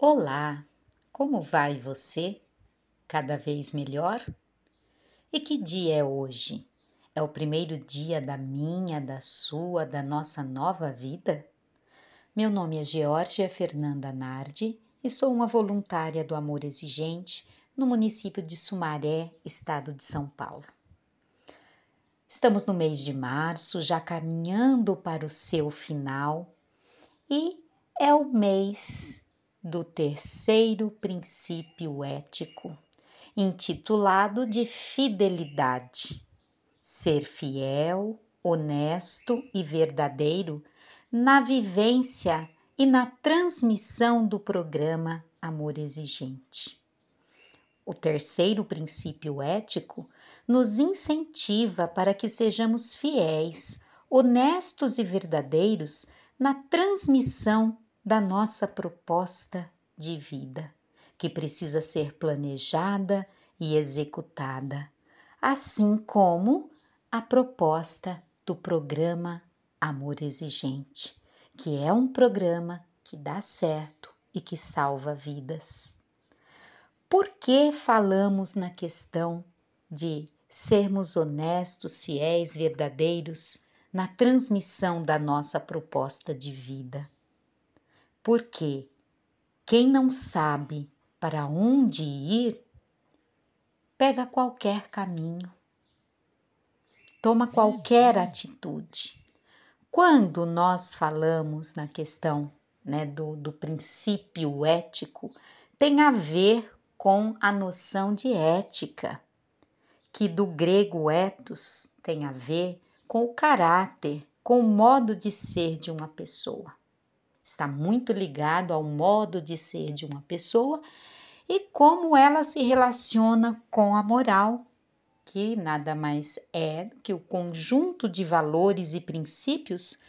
Olá, como vai você? Cada vez melhor? E que dia é hoje? É o primeiro dia da minha, da sua, da nossa nova vida? Meu nome é Georgia Fernanda Nardi e sou uma voluntária do Amor Exigente no município de Sumaré, estado de São Paulo. Estamos no mês de março, já caminhando para o seu final, e é o mês do terceiro princípio ético, intitulado de fidelidade. Ser fiel, honesto e verdadeiro na vivência e na transmissão do programa Amor Exigente. O terceiro princípio ético nos incentiva para que sejamos fiéis, honestos e verdadeiros na transmissão da nossa proposta de vida, que precisa ser planejada e executada, assim como a proposta do programa Amor Exigente, que é um programa que dá certo e que salva vidas. Por que falamos na questão de sermos honestos, fiéis, verdadeiros na transmissão da nossa proposta de vida? Porque quem não sabe para onde ir, pega qualquer caminho, toma qualquer atitude. Quando nós falamos na questão né, do, do princípio ético, tem a ver com a noção de ética, que do grego ethos tem a ver com o caráter, com o modo de ser de uma pessoa está muito ligado ao modo de ser de uma pessoa e como ela se relaciona com a moral, que nada mais é que o conjunto de valores e princípios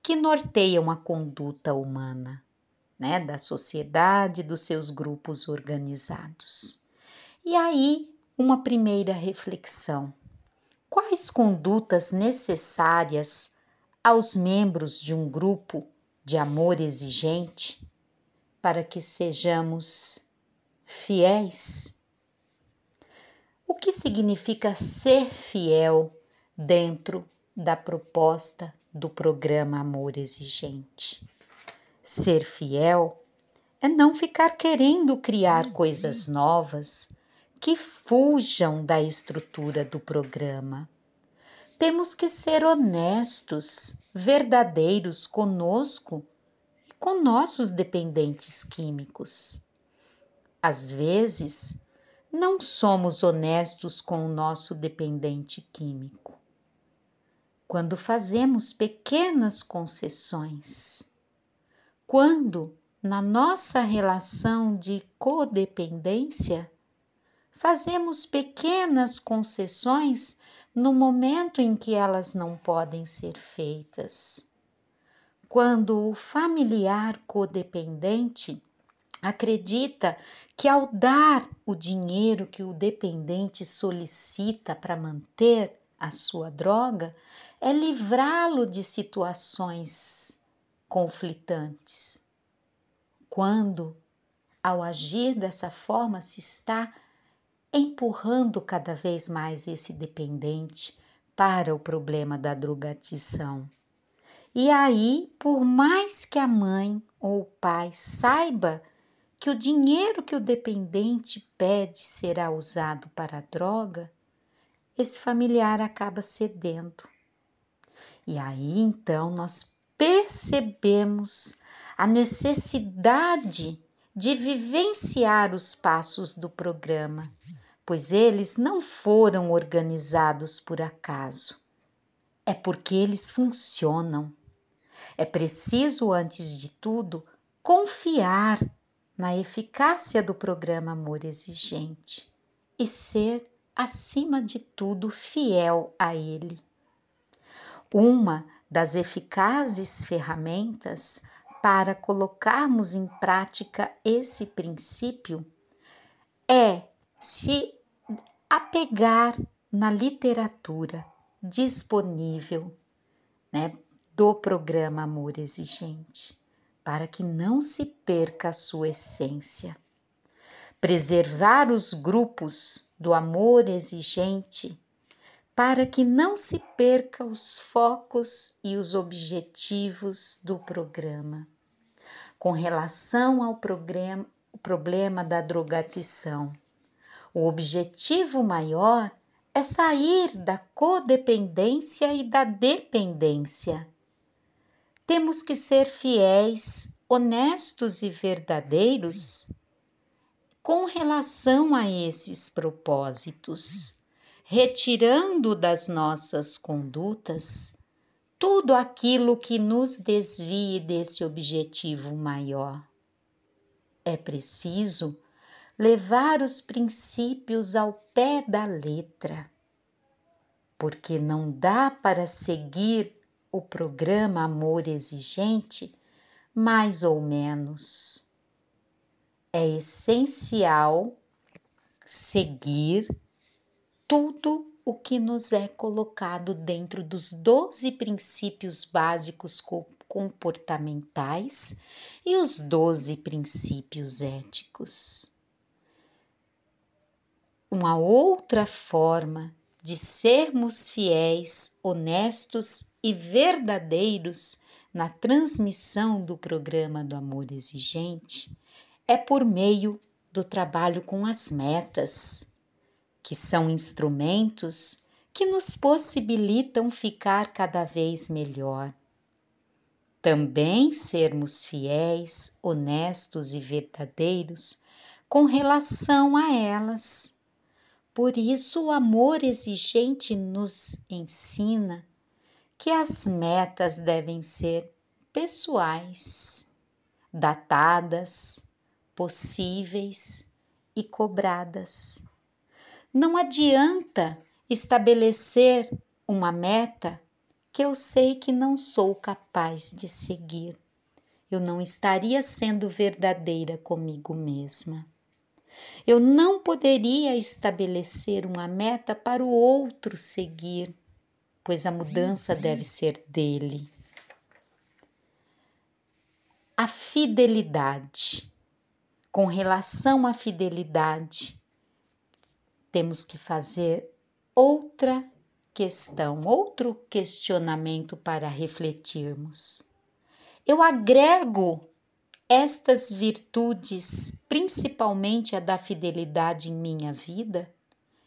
que norteiam a conduta humana, né, da sociedade, dos seus grupos organizados. E aí, uma primeira reflexão: quais condutas necessárias aos membros de um grupo de amor exigente para que sejamos fiéis. O que significa ser fiel dentro da proposta do programa Amor Exigente? Ser fiel é não ficar querendo criar coisas novas que fujam da estrutura do programa temos que ser honestos, verdadeiros conosco e com nossos dependentes químicos. Às vezes, não somos honestos com o nosso dependente químico. Quando fazemos pequenas concessões, quando na nossa relação de codependência fazemos pequenas concessões no momento em que elas não podem ser feitas. Quando o familiar codependente acredita que ao dar o dinheiro que o dependente solicita para manter a sua droga, é livrá-lo de situações conflitantes. Quando, ao agir dessa forma, se está empurrando cada vez mais esse dependente para o problema da drogadição. E aí, por mais que a mãe ou o pai saiba que o dinheiro que o dependente pede será usado para a droga, esse familiar acaba cedendo. E aí então nós percebemos a necessidade de vivenciar os passos do programa, pois eles não foram organizados por acaso. É porque eles funcionam. É preciso, antes de tudo, confiar na eficácia do programa Amor Exigente e ser, acima de tudo, fiel a ele. Uma das eficazes ferramentas para colocarmos em prática esse princípio é se apegar na literatura disponível né, do programa Amor Exigente, para que não se perca a sua essência. Preservar os grupos do amor exigente para que não se perca os focos e os objetivos do programa. Com relação ao programa, o problema da drogadição, o objetivo maior é sair da codependência e da dependência temos que ser fiéis, honestos e verdadeiros com relação a esses propósitos, retirando das nossas condutas tudo aquilo que nos desvie desse objetivo maior. É preciso levar os princípios ao pé da letra, porque não dá para seguir o programa Amor Exigente, mais ou menos. É essencial seguir tudo o que nos é colocado dentro dos 12 princípios básicos comportamentais e os 12 princípios éticos. Uma outra forma de sermos fiéis, honestos e verdadeiros na transmissão do programa do amor exigente é por meio do trabalho com as metas, que são instrumentos que nos possibilitam ficar cada vez melhor. Também sermos fiéis, honestos e verdadeiros com relação a elas. Por isso, o amor exigente nos ensina que as metas devem ser pessoais, datadas, possíveis e cobradas. Não adianta estabelecer uma meta que eu sei que não sou capaz de seguir. Eu não estaria sendo verdadeira comigo mesma. Eu não poderia estabelecer uma meta para o outro seguir pois a mudança deve ser dele. A fidelidade. Com relação à fidelidade, temos que fazer outra questão, outro questionamento para refletirmos. Eu agrego estas virtudes, principalmente a da fidelidade em minha vida?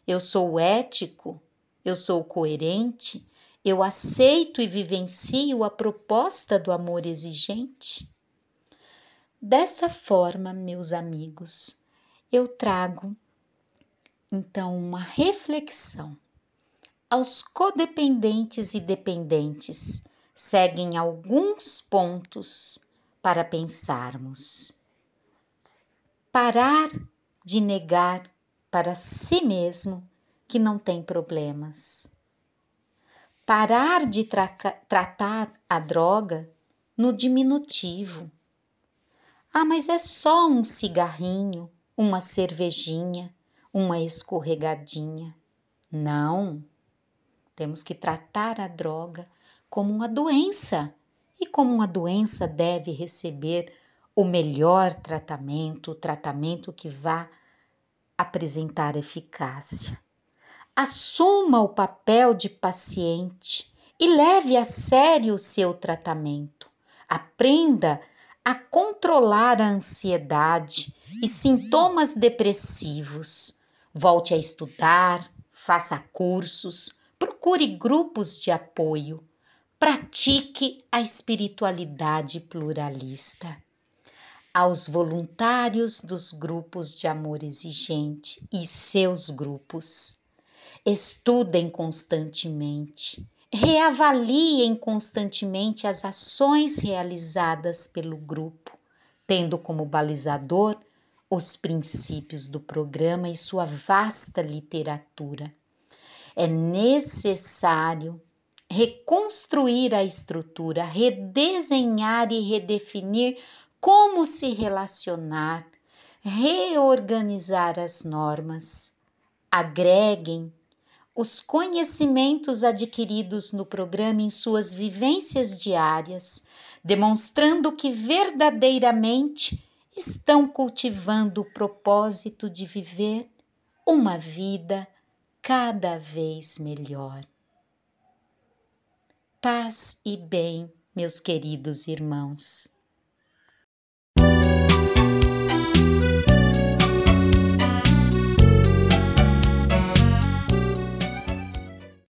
Eu sou ético? Eu sou coerente? Eu aceito e vivencio a proposta do amor exigente? Dessa forma, meus amigos, eu trago então uma reflexão. Aos codependentes e dependentes seguem alguns pontos para pensarmos. Parar de negar para si mesmo que não tem problemas parar de tra tratar a droga no diminutivo. Ah, mas é só um cigarrinho, uma cervejinha, uma escorregadinha. Não. Temos que tratar a droga como uma doença e como uma doença deve receber o melhor tratamento, o tratamento que vá apresentar eficácia. Assuma o papel de paciente e leve a sério o seu tratamento. Aprenda a controlar a ansiedade e sintomas depressivos. Volte a estudar, faça cursos, procure grupos de apoio, pratique a espiritualidade pluralista. Aos voluntários dos grupos de amor exigente e seus grupos, Estudem constantemente, reavaliem constantemente as ações realizadas pelo grupo, tendo como balizador os princípios do programa e sua vasta literatura. É necessário reconstruir a estrutura, redesenhar e redefinir como se relacionar, reorganizar as normas. Agreguem os conhecimentos adquiridos no programa em suas vivências diárias, demonstrando que verdadeiramente estão cultivando o propósito de viver uma vida cada vez melhor. Paz e bem, meus queridos irmãos.